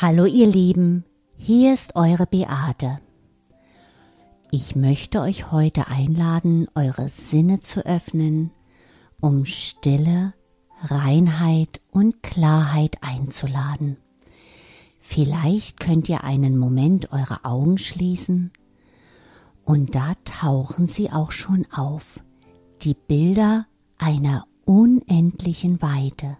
Hallo ihr Lieben, hier ist eure Beate. Ich möchte euch heute einladen, eure Sinne zu öffnen, um Stille, Reinheit und Klarheit einzuladen. Vielleicht könnt ihr einen Moment eure Augen schließen und da tauchen sie auch schon auf, die Bilder einer unendlichen Weite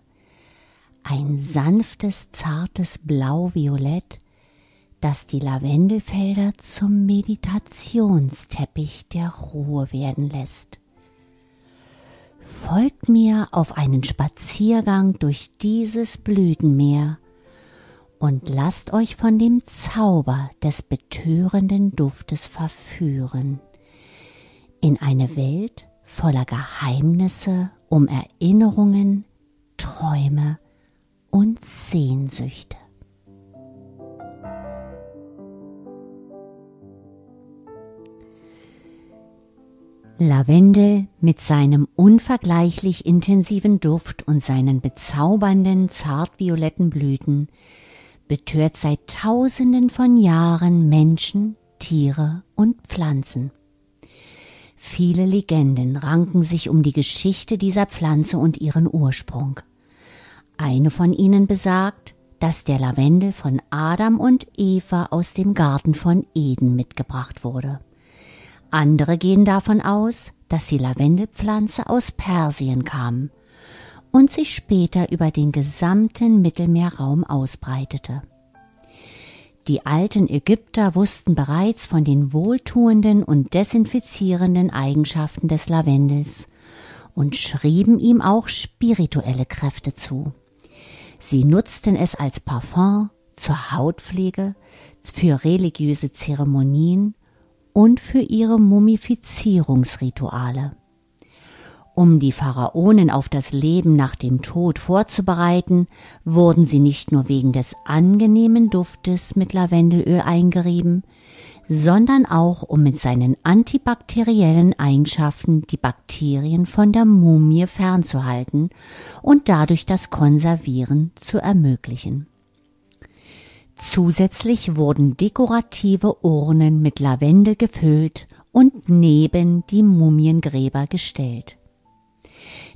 ein sanftes, zartes Blau-Violett, das die Lavendelfelder zum Meditationsteppich der Ruhe werden lässt. Folgt mir auf einen Spaziergang durch dieses Blütenmeer und lasst euch von dem Zauber des betörenden Duftes verführen in eine Welt voller Geheimnisse um Erinnerungen, Träume und Sehnsüchte. Lavendel mit seinem unvergleichlich intensiven Duft und seinen bezaubernden zartvioletten Blüten betört seit tausenden von Jahren Menschen, Tiere und Pflanzen. Viele Legenden ranken sich um die Geschichte dieser Pflanze und ihren Ursprung. Eine von ihnen besagt, dass der Lavendel von Adam und Eva aus dem Garten von Eden mitgebracht wurde. Andere gehen davon aus, dass die Lavendelpflanze aus Persien kam und sich später über den gesamten Mittelmeerraum ausbreitete. Die alten Ägypter wussten bereits von den wohltuenden und desinfizierenden Eigenschaften des Lavendels und schrieben ihm auch spirituelle Kräfte zu. Sie nutzten es als Parfum, zur Hautpflege, für religiöse Zeremonien und für ihre Mumifizierungsrituale. Um die Pharaonen auf das Leben nach dem Tod vorzubereiten, wurden sie nicht nur wegen des angenehmen Duftes mit Lavendelöl eingerieben, sondern auch um mit seinen antibakteriellen Eigenschaften die Bakterien von der Mumie fernzuhalten und dadurch das Konservieren zu ermöglichen. Zusätzlich wurden dekorative Urnen mit Lavendel gefüllt und neben die Mumiengräber gestellt.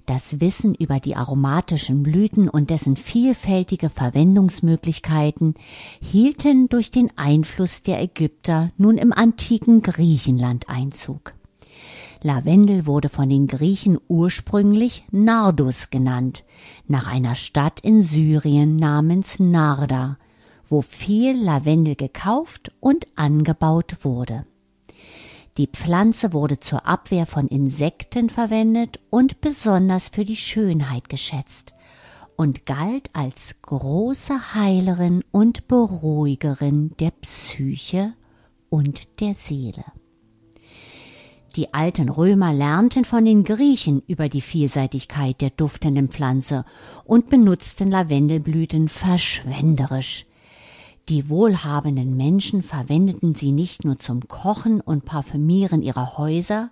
Das Wissen über die aromatischen Blüten und dessen vielfältige Verwendungsmöglichkeiten hielten durch den Einfluss der Ägypter nun im antiken Griechenland Einzug. Lavendel wurde von den Griechen ursprünglich Nardus genannt, nach einer Stadt in Syrien namens Narda, wo viel Lavendel gekauft und angebaut wurde. Die Pflanze wurde zur Abwehr von Insekten verwendet und besonders für die Schönheit geschätzt und galt als große Heilerin und Beruhigerin der Psyche und der Seele. Die alten Römer lernten von den Griechen über die Vielseitigkeit der duftenden Pflanze und benutzten Lavendelblüten verschwenderisch. Die wohlhabenden Menschen verwendeten sie nicht nur zum Kochen und Parfümieren ihrer Häuser,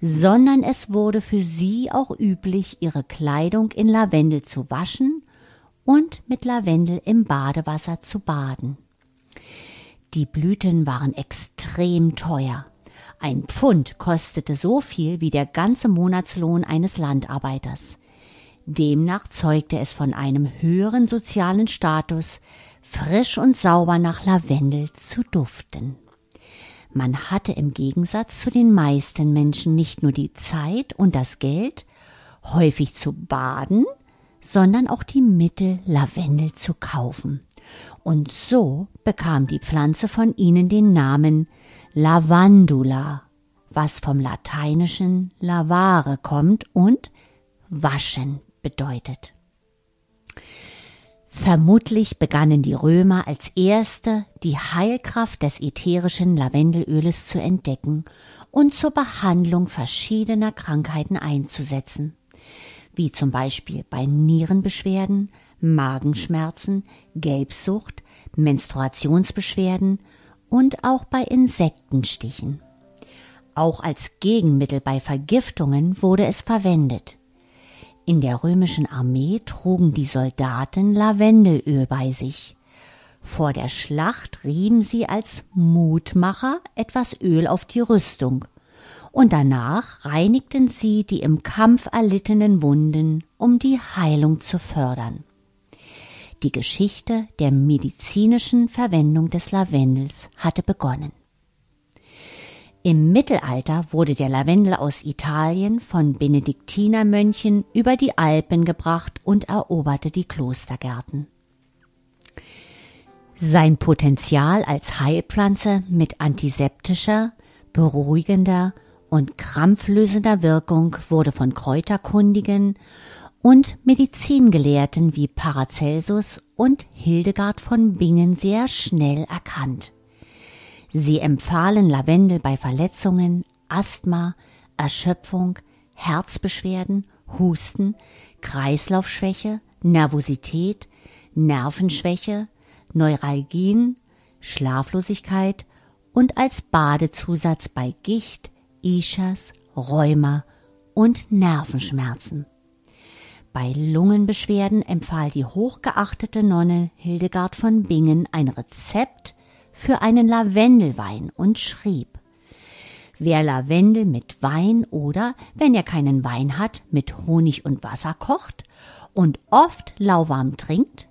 sondern es wurde für sie auch üblich, ihre Kleidung in Lavendel zu waschen und mit Lavendel im Badewasser zu baden. Die Blüten waren extrem teuer. Ein Pfund kostete so viel wie der ganze Monatslohn eines Landarbeiters. Demnach zeugte es von einem höheren sozialen Status, frisch und sauber nach Lavendel zu duften. Man hatte im Gegensatz zu den meisten Menschen nicht nur die Zeit und das Geld, häufig zu baden, sondern auch die Mittel, Lavendel zu kaufen. Und so bekam die Pflanze von ihnen den Namen Lavandula, was vom lateinischen lavare kommt und waschen bedeutet. Vermutlich begannen die Römer als erste die Heilkraft des ätherischen Lavendelöles zu entdecken und zur Behandlung verschiedener Krankheiten einzusetzen, wie zum Beispiel bei Nierenbeschwerden, Magenschmerzen, Gelbsucht, Menstruationsbeschwerden und auch bei Insektenstichen. Auch als Gegenmittel bei Vergiftungen wurde es verwendet. In der römischen Armee trugen die Soldaten Lavendelöl bei sich. Vor der Schlacht rieben sie als Mutmacher etwas Öl auf die Rüstung, und danach reinigten sie die im Kampf erlittenen Wunden, um die Heilung zu fördern. Die Geschichte der medizinischen Verwendung des Lavendels hatte begonnen. Im Mittelalter wurde der Lavendel aus Italien von Benediktinermönchen über die Alpen gebracht und eroberte die Klostergärten. Sein Potenzial als Heilpflanze mit antiseptischer, beruhigender und krampflösender Wirkung wurde von Kräuterkundigen und Medizingelehrten wie Paracelsus und Hildegard von Bingen sehr schnell erkannt. Sie empfahlen Lavendel bei Verletzungen, Asthma, Erschöpfung, Herzbeschwerden, Husten, Kreislaufschwäche, Nervosität, Nervenschwäche, Neuralgien, Schlaflosigkeit und als Badezusatz bei Gicht, Ischas, Rheuma und Nervenschmerzen. Bei Lungenbeschwerden empfahl die hochgeachtete Nonne Hildegard von Bingen ein Rezept für einen Lavendelwein und schrieb, Wer Lavendel mit Wein oder, wenn er keinen Wein hat, mit Honig und Wasser kocht und oft lauwarm trinkt,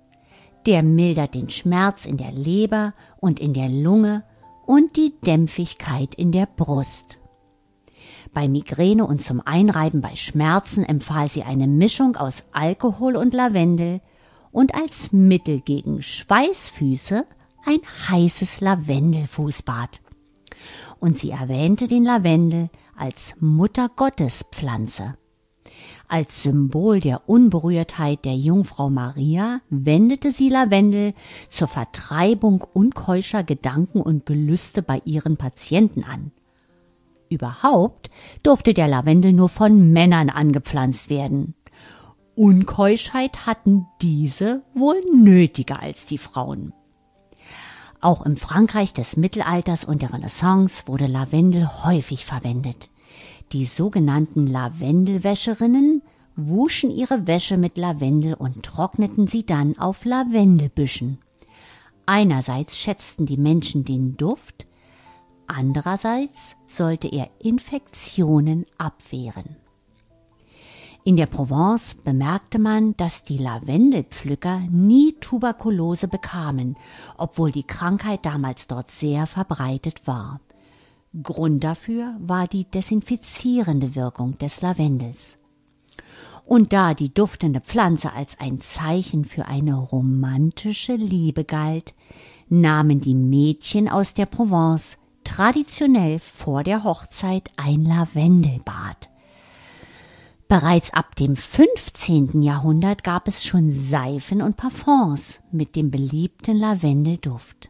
der mildert den Schmerz in der Leber und in der Lunge und die Dämpfigkeit in der Brust. Bei Migräne und zum Einreiben bei Schmerzen empfahl sie eine Mischung aus Alkohol und Lavendel und als Mittel gegen Schweißfüße ein heißes Lavendelfußbad. Und sie erwähnte den Lavendel als Muttergottespflanze. Als Symbol der Unberührtheit der Jungfrau Maria wendete sie Lavendel zur Vertreibung unkeuscher Gedanken und Gelüste bei ihren Patienten an. Überhaupt durfte der Lavendel nur von Männern angepflanzt werden. Unkeuschheit hatten diese wohl nötiger als die Frauen. Auch im Frankreich des Mittelalters und der Renaissance wurde Lavendel häufig verwendet. Die sogenannten Lavendelwäscherinnen wuschen ihre Wäsche mit Lavendel und trockneten sie dann auf Lavendelbüschen. Einerseits schätzten die Menschen den Duft, andererseits sollte er Infektionen abwehren. In der Provence bemerkte man, dass die Lavendelpflücker nie Tuberkulose bekamen, obwohl die Krankheit damals dort sehr verbreitet war. Grund dafür war die desinfizierende Wirkung des Lavendels. Und da die duftende Pflanze als ein Zeichen für eine romantische Liebe galt, nahmen die Mädchen aus der Provence traditionell vor der Hochzeit ein Lavendelbad. Bereits ab dem 15. Jahrhundert gab es schon Seifen und Parfums mit dem beliebten Lavendelduft.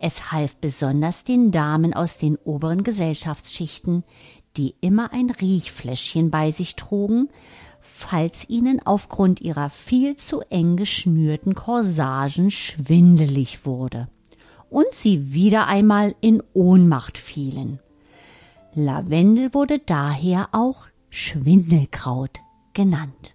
Es half besonders den Damen aus den oberen Gesellschaftsschichten, die immer ein Riechfläschchen bei sich trugen, falls ihnen aufgrund ihrer viel zu eng geschnürten Corsagen schwindelig wurde und sie wieder einmal in Ohnmacht fielen. Lavendel wurde daher auch Schwindelkraut genannt.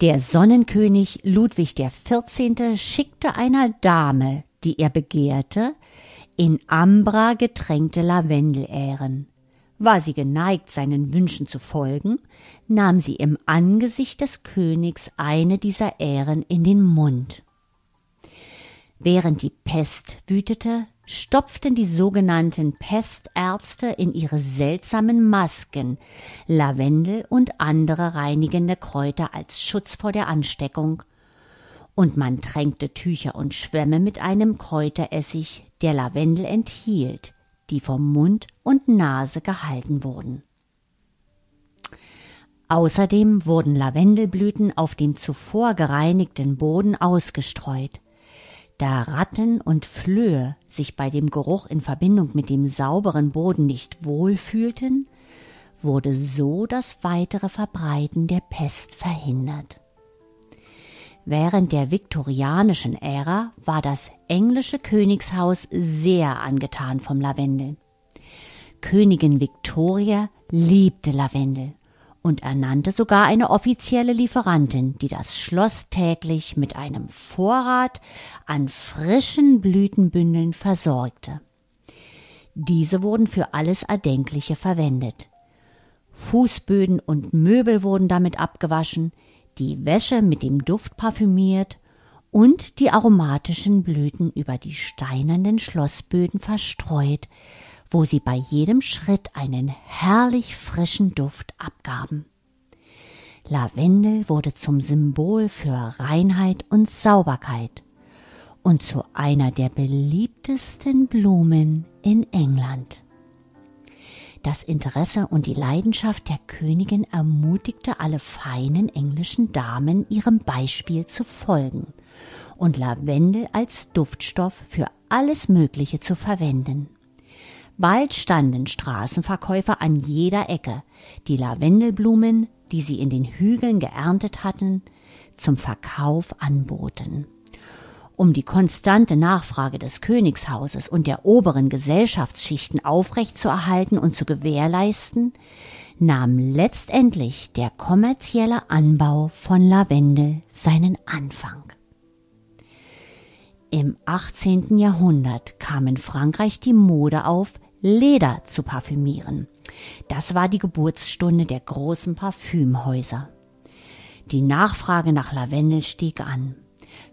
Der Sonnenkönig Ludwig XIV. schickte einer Dame, die er begehrte, in Ambra getränkte Lavendelähren. War sie geneigt, seinen Wünschen zu folgen, nahm sie im Angesicht des Königs eine dieser Ähren in den Mund. Während die Pest wütete, stopften die sogenannten Pestärzte in ihre seltsamen Masken Lavendel und andere reinigende Kräuter als Schutz vor der Ansteckung, und man tränkte Tücher und Schwämme mit einem Kräuteressig, der Lavendel enthielt, die vom Mund und Nase gehalten wurden. Außerdem wurden Lavendelblüten auf dem zuvor gereinigten Boden ausgestreut. Da Ratten und Flöhe sich bei dem Geruch in Verbindung mit dem sauberen Boden nicht wohlfühlten, wurde so das weitere Verbreiten der Pest verhindert. Während der viktorianischen Ära war das englische Königshaus sehr angetan vom Lavendel. Königin Victoria liebte Lavendel und ernannte sogar eine offizielle Lieferantin, die das Schloss täglich mit einem Vorrat an frischen Blütenbündeln versorgte. Diese wurden für alles Erdenkliche verwendet. Fußböden und Möbel wurden damit abgewaschen, die Wäsche mit dem Duft parfümiert und die aromatischen Blüten über die steinernen Schlossböden verstreut, wo sie bei jedem Schritt einen herrlich frischen Duft abgaben. Lavendel wurde zum Symbol für Reinheit und Sauberkeit und zu einer der beliebtesten Blumen in England. Das Interesse und die Leidenschaft der Königin ermutigte alle feinen englischen Damen, ihrem Beispiel zu folgen und Lavendel als Duftstoff für alles Mögliche zu verwenden. Bald standen Straßenverkäufer an jeder Ecke, die Lavendelblumen, die sie in den Hügeln geerntet hatten, zum Verkauf anboten. Um die konstante Nachfrage des Königshauses und der oberen Gesellschaftsschichten aufrechtzuerhalten und zu gewährleisten, nahm letztendlich der kommerzielle Anbau von Lavendel seinen Anfang. Im 18. Jahrhundert kam in Frankreich die Mode auf, Leder zu parfümieren. Das war die Geburtsstunde der großen Parfümhäuser. Die Nachfrage nach Lavendel stieg an.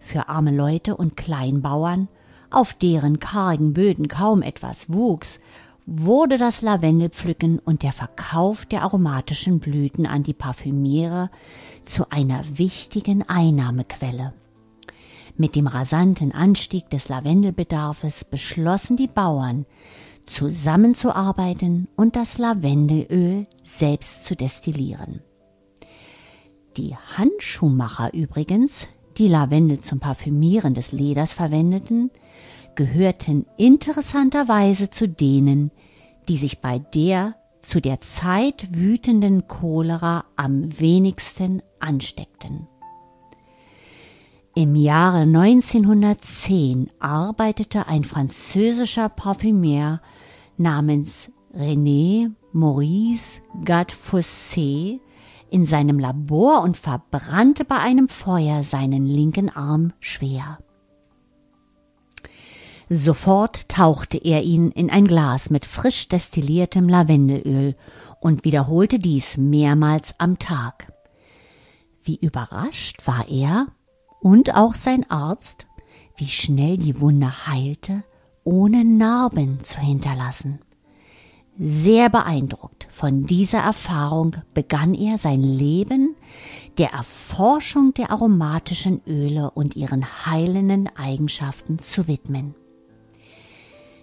Für arme Leute und Kleinbauern, auf deren kargen Böden kaum etwas wuchs, wurde das Lavendelpflücken und der Verkauf der aromatischen Blüten an die Parfümiere zu einer wichtigen Einnahmequelle. Mit dem rasanten Anstieg des Lavendelbedarfes beschlossen die Bauern, zusammenzuarbeiten und das Lavendelöl selbst zu destillieren. Die Handschuhmacher übrigens, die Lavendel zum Parfümieren des Leders verwendeten, gehörten interessanterweise zu denen, die sich bei der zu der Zeit wütenden Cholera am wenigsten ansteckten. Im Jahre 1910 arbeitete ein französischer Parfümer namens René Maurice Gadfossé in seinem Labor und verbrannte bei einem Feuer seinen linken Arm schwer. Sofort tauchte er ihn in ein Glas mit frisch destilliertem Lavendelöl und wiederholte dies mehrmals am Tag. Wie überrascht war er, und auch sein Arzt, wie schnell die Wunde heilte, ohne Narben zu hinterlassen. Sehr beeindruckt von dieser Erfahrung begann er sein Leben der Erforschung der aromatischen Öle und ihren heilenden Eigenschaften zu widmen.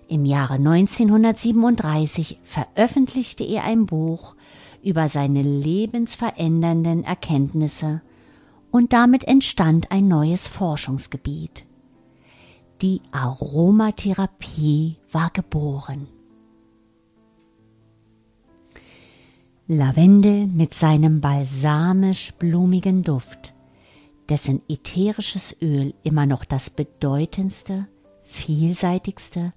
Im Jahre 1937 veröffentlichte er ein Buch über seine lebensverändernden Erkenntnisse und damit entstand ein neues Forschungsgebiet. Die Aromatherapie war geboren. Lavendel mit seinem balsamisch-blumigen Duft, dessen ätherisches Öl immer noch das bedeutendste, vielseitigste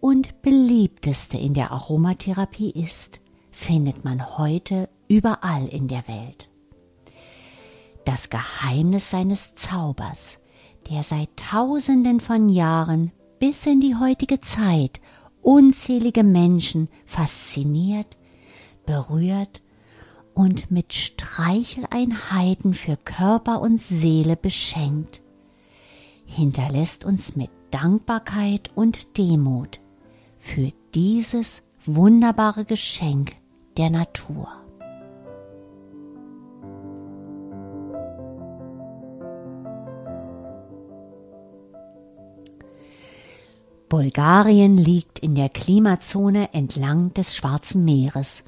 und beliebteste in der Aromatherapie ist, findet man heute überall in der Welt das Geheimnis seines Zaubers, der seit tausenden von Jahren bis in die heutige Zeit unzählige Menschen fasziniert, berührt und mit Streicheleinheiten für Körper und Seele beschenkt, hinterlässt uns mit Dankbarkeit und Demut für dieses wunderbare Geschenk der Natur. Bulgarien liegt in der Klimazone entlang des Schwarzen Meeres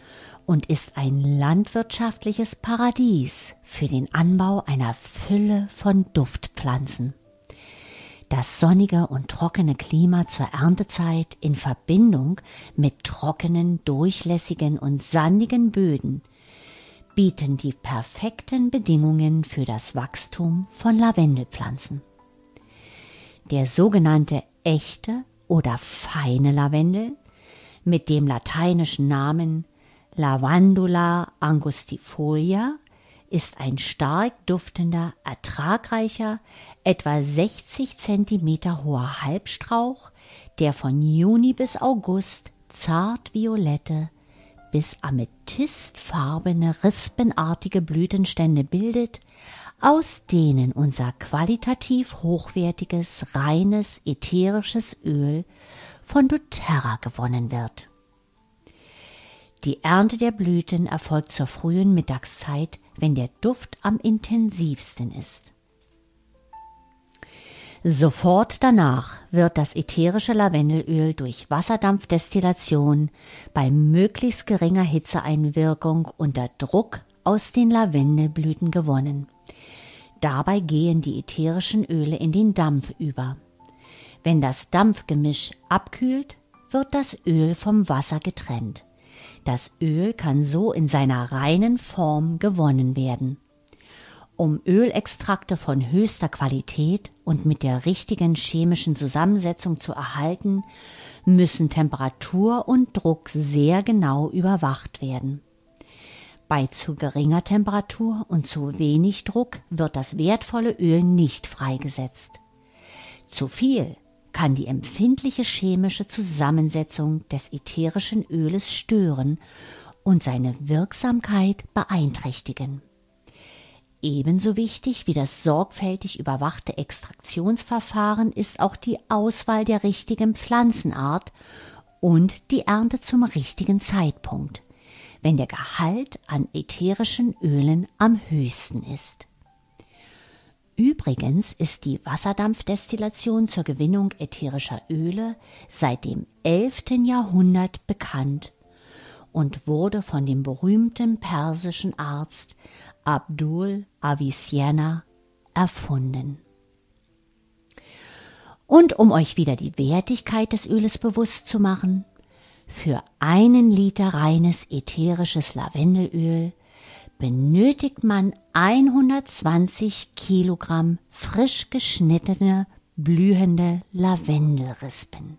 und ist ein landwirtschaftliches Paradies für den Anbau einer Fülle von Duftpflanzen. Das sonnige und trockene Klima zur Erntezeit in Verbindung mit trockenen, durchlässigen und sandigen Böden bieten die perfekten Bedingungen für das Wachstum von Lavendelpflanzen. Der sogenannte echte oder feine Lavendel mit dem lateinischen Namen Lavandula angustifolia ist ein stark duftender, ertragreicher, etwa 60 Zentimeter hoher Halbstrauch, der von Juni bis August zart violette bis amethystfarbene rispenartige Blütenstände bildet, aus denen unser qualitativ hochwertiges, reines, ätherisches Öl von doTERRA gewonnen wird. Die Ernte der Blüten erfolgt zur frühen Mittagszeit, wenn der Duft am intensivsten ist. Sofort danach wird das ätherische Lavendelöl durch Wasserdampfdestillation bei möglichst geringer Hitzeeinwirkung unter Druck aus den Lavendelblüten gewonnen. Dabei gehen die ätherischen Öle in den Dampf über. Wenn das Dampfgemisch abkühlt, wird das Öl vom Wasser getrennt. Das Öl kann so in seiner reinen Form gewonnen werden. Um Ölextrakte von höchster Qualität und mit der richtigen chemischen Zusammensetzung zu erhalten, müssen Temperatur und Druck sehr genau überwacht werden. Bei zu geringer Temperatur und zu wenig Druck wird das wertvolle Öl nicht freigesetzt. Zu viel kann die empfindliche chemische Zusammensetzung des ätherischen Öles stören und seine Wirksamkeit beeinträchtigen. Ebenso wichtig wie das sorgfältig überwachte Extraktionsverfahren ist auch die Auswahl der richtigen Pflanzenart und die Ernte zum richtigen Zeitpunkt, wenn der Gehalt an ätherischen Ölen am höchsten ist. Übrigens ist die Wasserdampfdestillation zur Gewinnung ätherischer Öle seit dem 11. Jahrhundert bekannt und wurde von dem berühmten persischen Arzt Abdul Avicenna erfunden. Und um euch wieder die Wertigkeit des Öles bewusst zu machen, für einen Liter reines ätherisches Lavendelöl benötigt man 120 Kilogramm frisch geschnittene, blühende Lavendelrispen.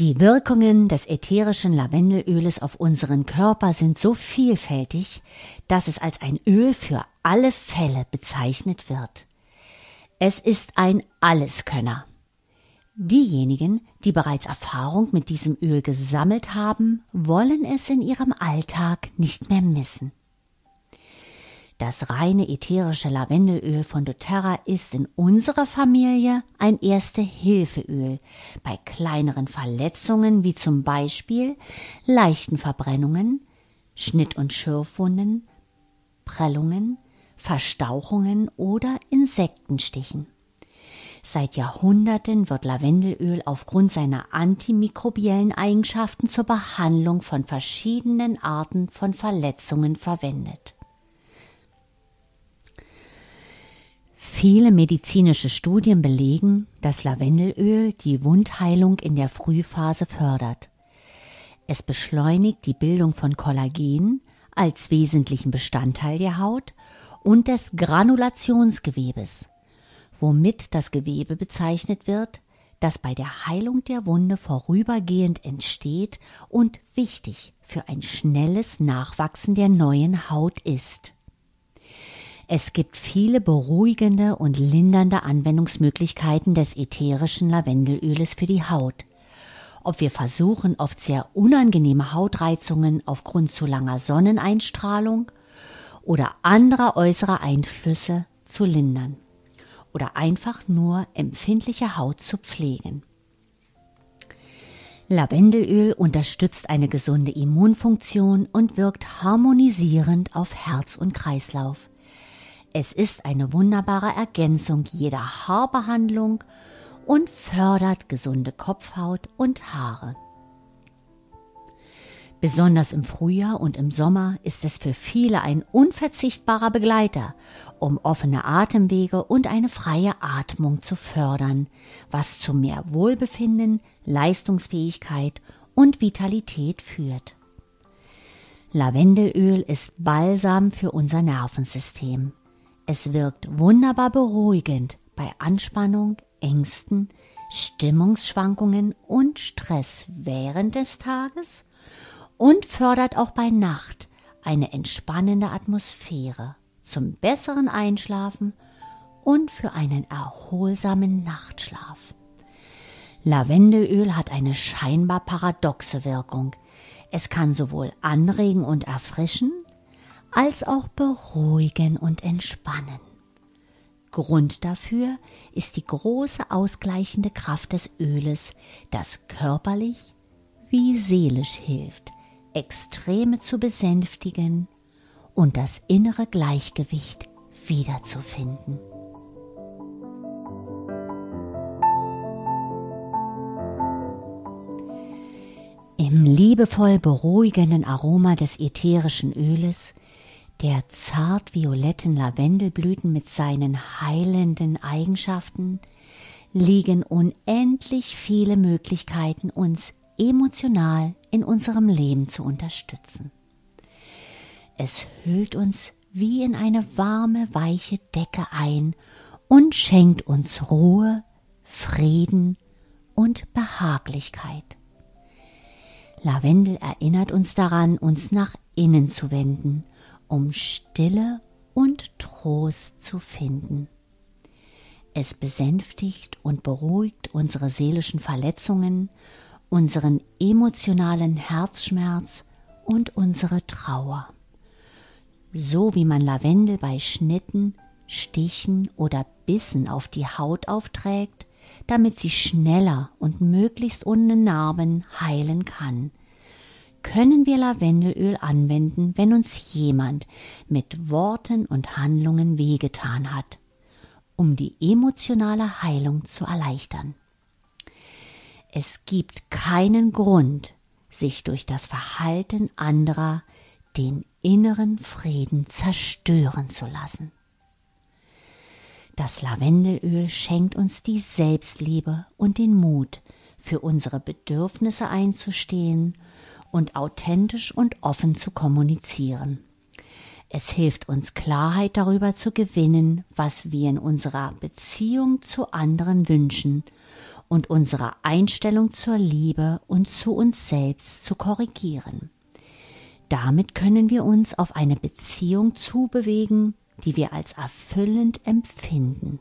Die Wirkungen des ätherischen Lavendelöles auf unseren Körper sind so vielfältig, dass es als ein Öl für alle Fälle bezeichnet wird. Es ist ein Alleskönner. Diejenigen, die bereits Erfahrung mit diesem Öl gesammelt haben, wollen es in ihrem Alltag nicht mehr missen. Das reine ätherische Lavendelöl von doTERRA ist in unserer Familie ein Erste-Hilfe-Öl bei kleineren Verletzungen wie zum Beispiel leichten Verbrennungen, Schnitt- und Schürfwunden, Prellungen, Verstauchungen oder Insektenstichen. Seit Jahrhunderten wird Lavendelöl aufgrund seiner antimikrobiellen Eigenschaften zur Behandlung von verschiedenen Arten von Verletzungen verwendet. Viele medizinische Studien belegen, dass Lavendelöl die Wundheilung in der Frühphase fördert. Es beschleunigt die Bildung von Kollagen als wesentlichen Bestandteil der Haut und des Granulationsgewebes, womit das Gewebe bezeichnet wird, das bei der Heilung der Wunde vorübergehend entsteht und wichtig für ein schnelles Nachwachsen der neuen Haut ist. Es gibt viele beruhigende und lindernde Anwendungsmöglichkeiten des ätherischen Lavendelöles für die Haut. Ob wir versuchen, oft sehr unangenehme Hautreizungen aufgrund zu langer Sonneneinstrahlung oder anderer äußerer Einflüsse zu lindern oder einfach nur empfindliche Haut zu pflegen. Lavendelöl unterstützt eine gesunde Immunfunktion und wirkt harmonisierend auf Herz und Kreislauf. Es ist eine wunderbare Ergänzung jeder Haarbehandlung und fördert gesunde Kopfhaut und Haare. Besonders im Frühjahr und im Sommer ist es für viele ein unverzichtbarer Begleiter, um offene Atemwege und eine freie Atmung zu fördern, was zu mehr Wohlbefinden, Leistungsfähigkeit und Vitalität führt. Lavendelöl ist Balsam für unser Nervensystem. Es wirkt wunderbar beruhigend bei Anspannung, Ängsten, Stimmungsschwankungen und Stress während des Tages und fördert auch bei Nacht eine entspannende Atmosphäre zum besseren Einschlafen und für einen erholsamen Nachtschlaf. Lavendelöl hat eine scheinbar paradoxe Wirkung. Es kann sowohl anregen und erfrischen, als auch beruhigen und entspannen. Grund dafür ist die große ausgleichende Kraft des Öles, das körperlich wie seelisch hilft, Extreme zu besänftigen und das innere Gleichgewicht wiederzufinden. Im liebevoll beruhigenden Aroma des ätherischen Öles, der zart violetten Lavendelblüten mit seinen heilenden Eigenschaften, liegen unendlich viele Möglichkeiten, uns emotional in unserem Leben zu unterstützen. Es hüllt uns wie in eine warme, weiche Decke ein und schenkt uns Ruhe, Frieden und Behaglichkeit. Lavendel erinnert uns daran, uns nach innen zu wenden, um Stille und Trost zu finden. Es besänftigt und beruhigt unsere seelischen Verletzungen, unseren emotionalen Herzschmerz und unsere Trauer. So wie man Lavendel bei Schnitten, Stichen oder Bissen auf die Haut aufträgt, damit sie schneller und möglichst ohne Narben heilen kann. Können wir Lavendelöl anwenden, wenn uns jemand mit Worten und Handlungen wehgetan hat, um die emotionale Heilung zu erleichtern. Es gibt keinen Grund, sich durch das Verhalten anderer den inneren Frieden zerstören zu lassen. Das Lavendelöl schenkt uns die Selbstliebe und den Mut, für unsere Bedürfnisse einzustehen und authentisch und offen zu kommunizieren. Es hilft uns Klarheit darüber zu gewinnen, was wir in unserer Beziehung zu anderen wünschen und unsere Einstellung zur Liebe und zu uns selbst zu korrigieren. Damit können wir uns auf eine Beziehung zubewegen, die wir als erfüllend empfinden.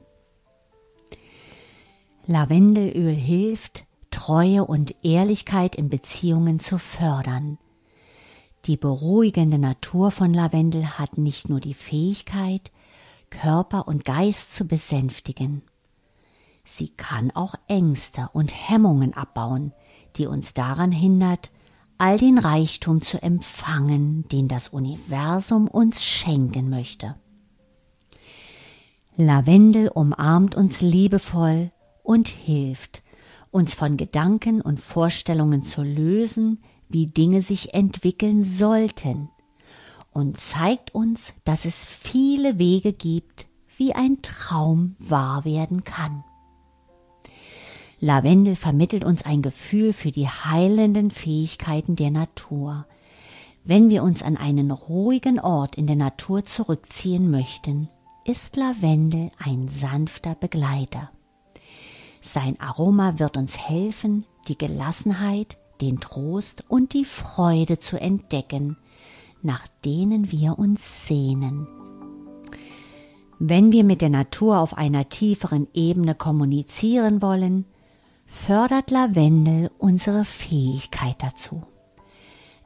Lavendelöl hilft, Treue und Ehrlichkeit in Beziehungen zu fördern. Die beruhigende Natur von Lavendel hat nicht nur die Fähigkeit, Körper und Geist zu besänftigen. Sie kann auch Ängste und Hemmungen abbauen, die uns daran hindert, all den Reichtum zu empfangen, den das Universum uns schenken möchte. Lavendel umarmt uns liebevoll und hilft, uns von Gedanken und Vorstellungen zu lösen, wie Dinge sich entwickeln sollten, und zeigt uns, dass es viele Wege gibt, wie ein Traum wahr werden kann. Lavendel vermittelt uns ein Gefühl für die heilenden Fähigkeiten der Natur. Wenn wir uns an einen ruhigen Ort in der Natur zurückziehen möchten, ist Lavendel ein sanfter Begleiter. Sein Aroma wird uns helfen, die Gelassenheit, den Trost und die Freude zu entdecken, nach denen wir uns sehnen. Wenn wir mit der Natur auf einer tieferen Ebene kommunizieren wollen, fördert Lavendel unsere Fähigkeit dazu.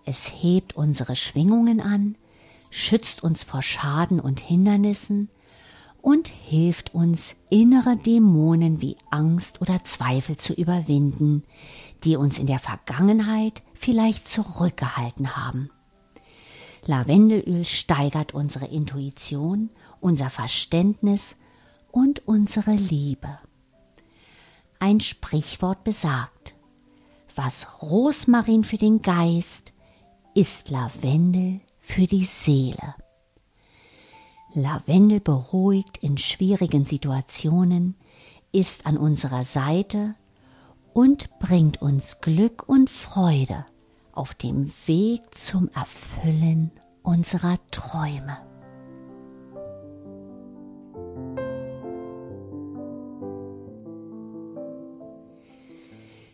Es hebt unsere Schwingungen an, schützt uns vor Schaden und Hindernissen und hilft uns, innere Dämonen wie Angst oder Zweifel zu überwinden, die uns in der Vergangenheit vielleicht zurückgehalten haben. Lavendelöl steigert unsere Intuition, unser Verständnis und unsere Liebe. Ein Sprichwort besagt, was Rosmarin für den Geist, ist Lavendel für die Seele. Lavendel beruhigt in schwierigen Situationen, ist an unserer Seite und bringt uns Glück und Freude auf dem Weg zum Erfüllen unserer Träume.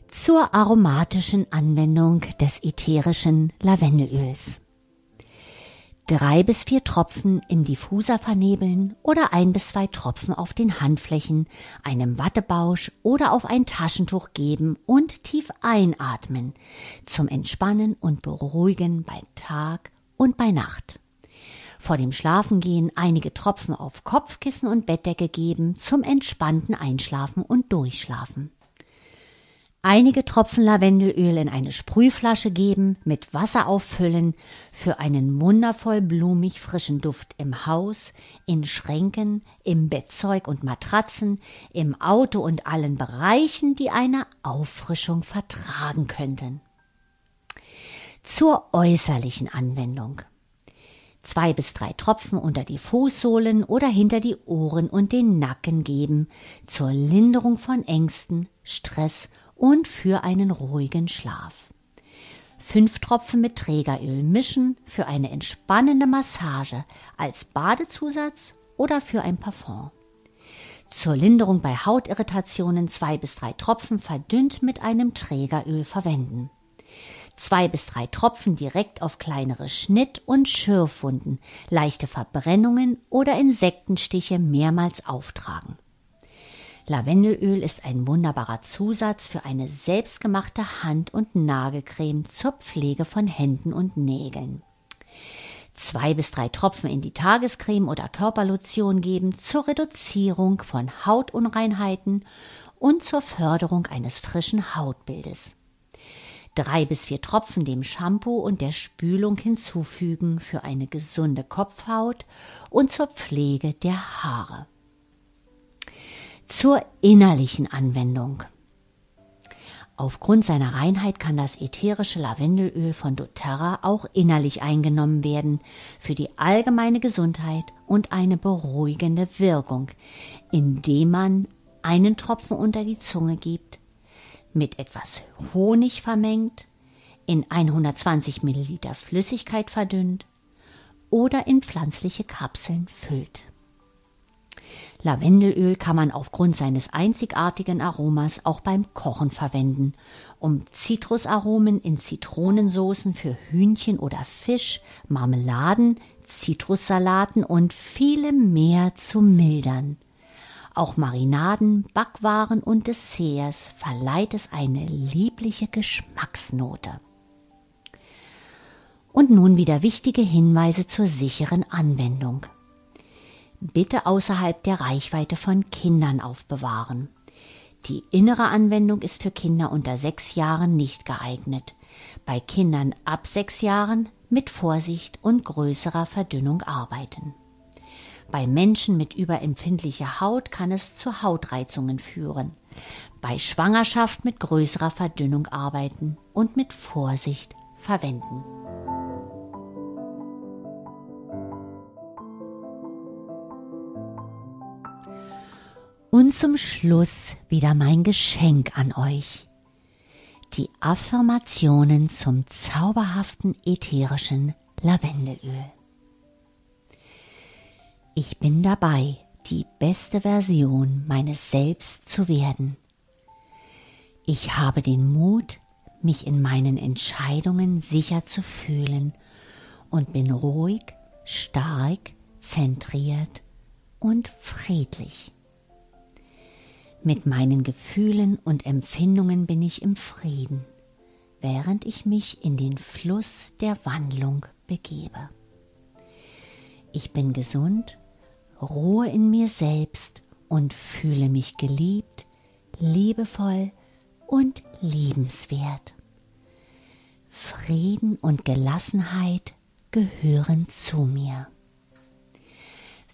Zur aromatischen Anwendung des ätherischen Lavendelöls. Drei bis vier Tropfen im Diffuser vernebeln oder ein bis zwei Tropfen auf den Handflächen, einem Wattebausch oder auf ein Taschentuch geben und tief einatmen zum Entspannen und Beruhigen bei Tag und bei Nacht. Vor dem Schlafengehen einige Tropfen auf Kopfkissen und Bettdecke geben zum entspannten Einschlafen und Durchschlafen einige Tropfen Lavendelöl in eine Sprühflasche geben, mit Wasser auffüllen, für einen wundervoll blumig frischen Duft im Haus, in Schränken, im Bettzeug und Matratzen, im Auto und allen Bereichen, die eine Auffrischung vertragen könnten. Zur äußerlichen Anwendung. Zwei bis drei Tropfen unter die Fußsohlen oder hinter die Ohren und den Nacken geben, zur Linderung von Ängsten, Stress und für einen ruhigen Schlaf. Fünf Tropfen mit Trägeröl mischen für eine entspannende Massage als Badezusatz oder für ein Parfum. Zur Linderung bei Hautirritationen zwei bis drei Tropfen verdünnt mit einem Trägeröl verwenden. Zwei bis drei Tropfen direkt auf kleinere Schnitt- und Schürfwunden, leichte Verbrennungen oder Insektenstiche mehrmals auftragen. Lavendelöl ist ein wunderbarer Zusatz für eine selbstgemachte Hand- und Nagelcreme zur Pflege von Händen und Nägeln. Zwei bis drei Tropfen in die Tagescreme oder Körperlotion geben zur Reduzierung von Hautunreinheiten und zur Förderung eines frischen Hautbildes. Drei bis vier Tropfen dem Shampoo und der Spülung hinzufügen für eine gesunde Kopfhaut und zur Pflege der Haare zur innerlichen Anwendung. Aufgrund seiner Reinheit kann das ätherische Lavendelöl von doTERRA auch innerlich eingenommen werden für die allgemeine Gesundheit und eine beruhigende Wirkung, indem man einen Tropfen unter die Zunge gibt, mit etwas Honig vermengt, in 120 Milliliter Flüssigkeit verdünnt oder in pflanzliche Kapseln füllt. Lavendelöl kann man aufgrund seines einzigartigen Aromas auch beim Kochen verwenden, um Zitrusaromen in Zitronensoßen für Hühnchen oder Fisch, Marmeladen, Zitrussalaten und viele mehr zu mildern. Auch Marinaden, Backwaren und Desserts verleiht es eine liebliche Geschmacksnote. Und nun wieder wichtige Hinweise zur sicheren Anwendung bitte außerhalb der Reichweite von Kindern aufbewahren. Die innere Anwendung ist für Kinder unter sechs Jahren nicht geeignet. Bei Kindern ab sechs Jahren mit Vorsicht und größerer Verdünnung arbeiten. Bei Menschen mit überempfindlicher Haut kann es zu Hautreizungen führen. Bei Schwangerschaft mit größerer Verdünnung arbeiten und mit Vorsicht verwenden. Und zum Schluss wieder mein Geschenk an euch. Die Affirmationen zum zauberhaften ätherischen Lavendelöl. Ich bin dabei, die beste Version meines Selbst zu werden. Ich habe den Mut, mich in meinen Entscheidungen sicher zu fühlen und bin ruhig, stark, zentriert und friedlich. Mit meinen Gefühlen und Empfindungen bin ich im Frieden, während ich mich in den Fluss der Wandlung begebe. Ich bin gesund, Ruhe in mir selbst und fühle mich geliebt, liebevoll und liebenswert. Frieden und Gelassenheit gehören zu mir.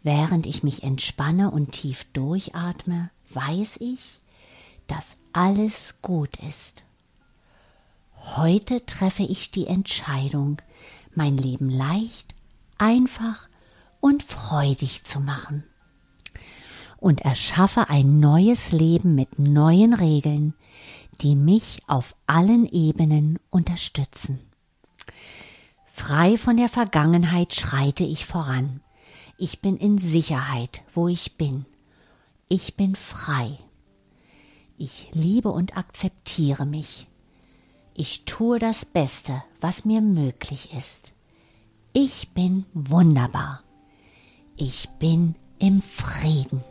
Während ich mich entspanne und tief durchatme, weiß ich, dass alles gut ist. Heute treffe ich die Entscheidung, mein Leben leicht, einfach und freudig zu machen und erschaffe ein neues Leben mit neuen Regeln, die mich auf allen Ebenen unterstützen. Frei von der Vergangenheit schreite ich voran. Ich bin in Sicherheit, wo ich bin ich bin frei. Ich liebe und akzeptiere mich. Ich tue das Beste, was mir möglich ist. Ich bin wunderbar. Ich bin im Frieden.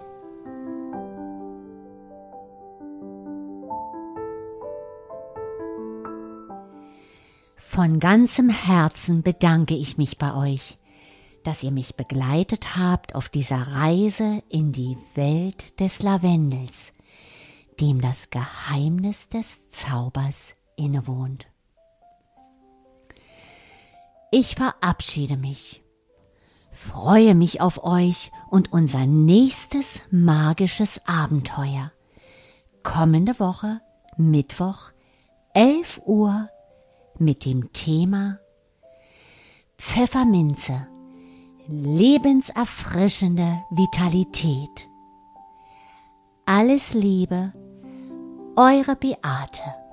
Von ganzem Herzen bedanke ich mich bei euch, dass ihr mich begleitet habt auf dieser Reise in die Welt des Lavendels, dem das Geheimnis des Zaubers innewohnt. Ich verabschiede mich, freue mich auf euch und unser nächstes magisches Abenteuer. Kommende Woche, Mittwoch, 11 Uhr, mit dem Thema Pfefferminze, lebenserfrischende Vitalität. Alles Liebe, eure Beate.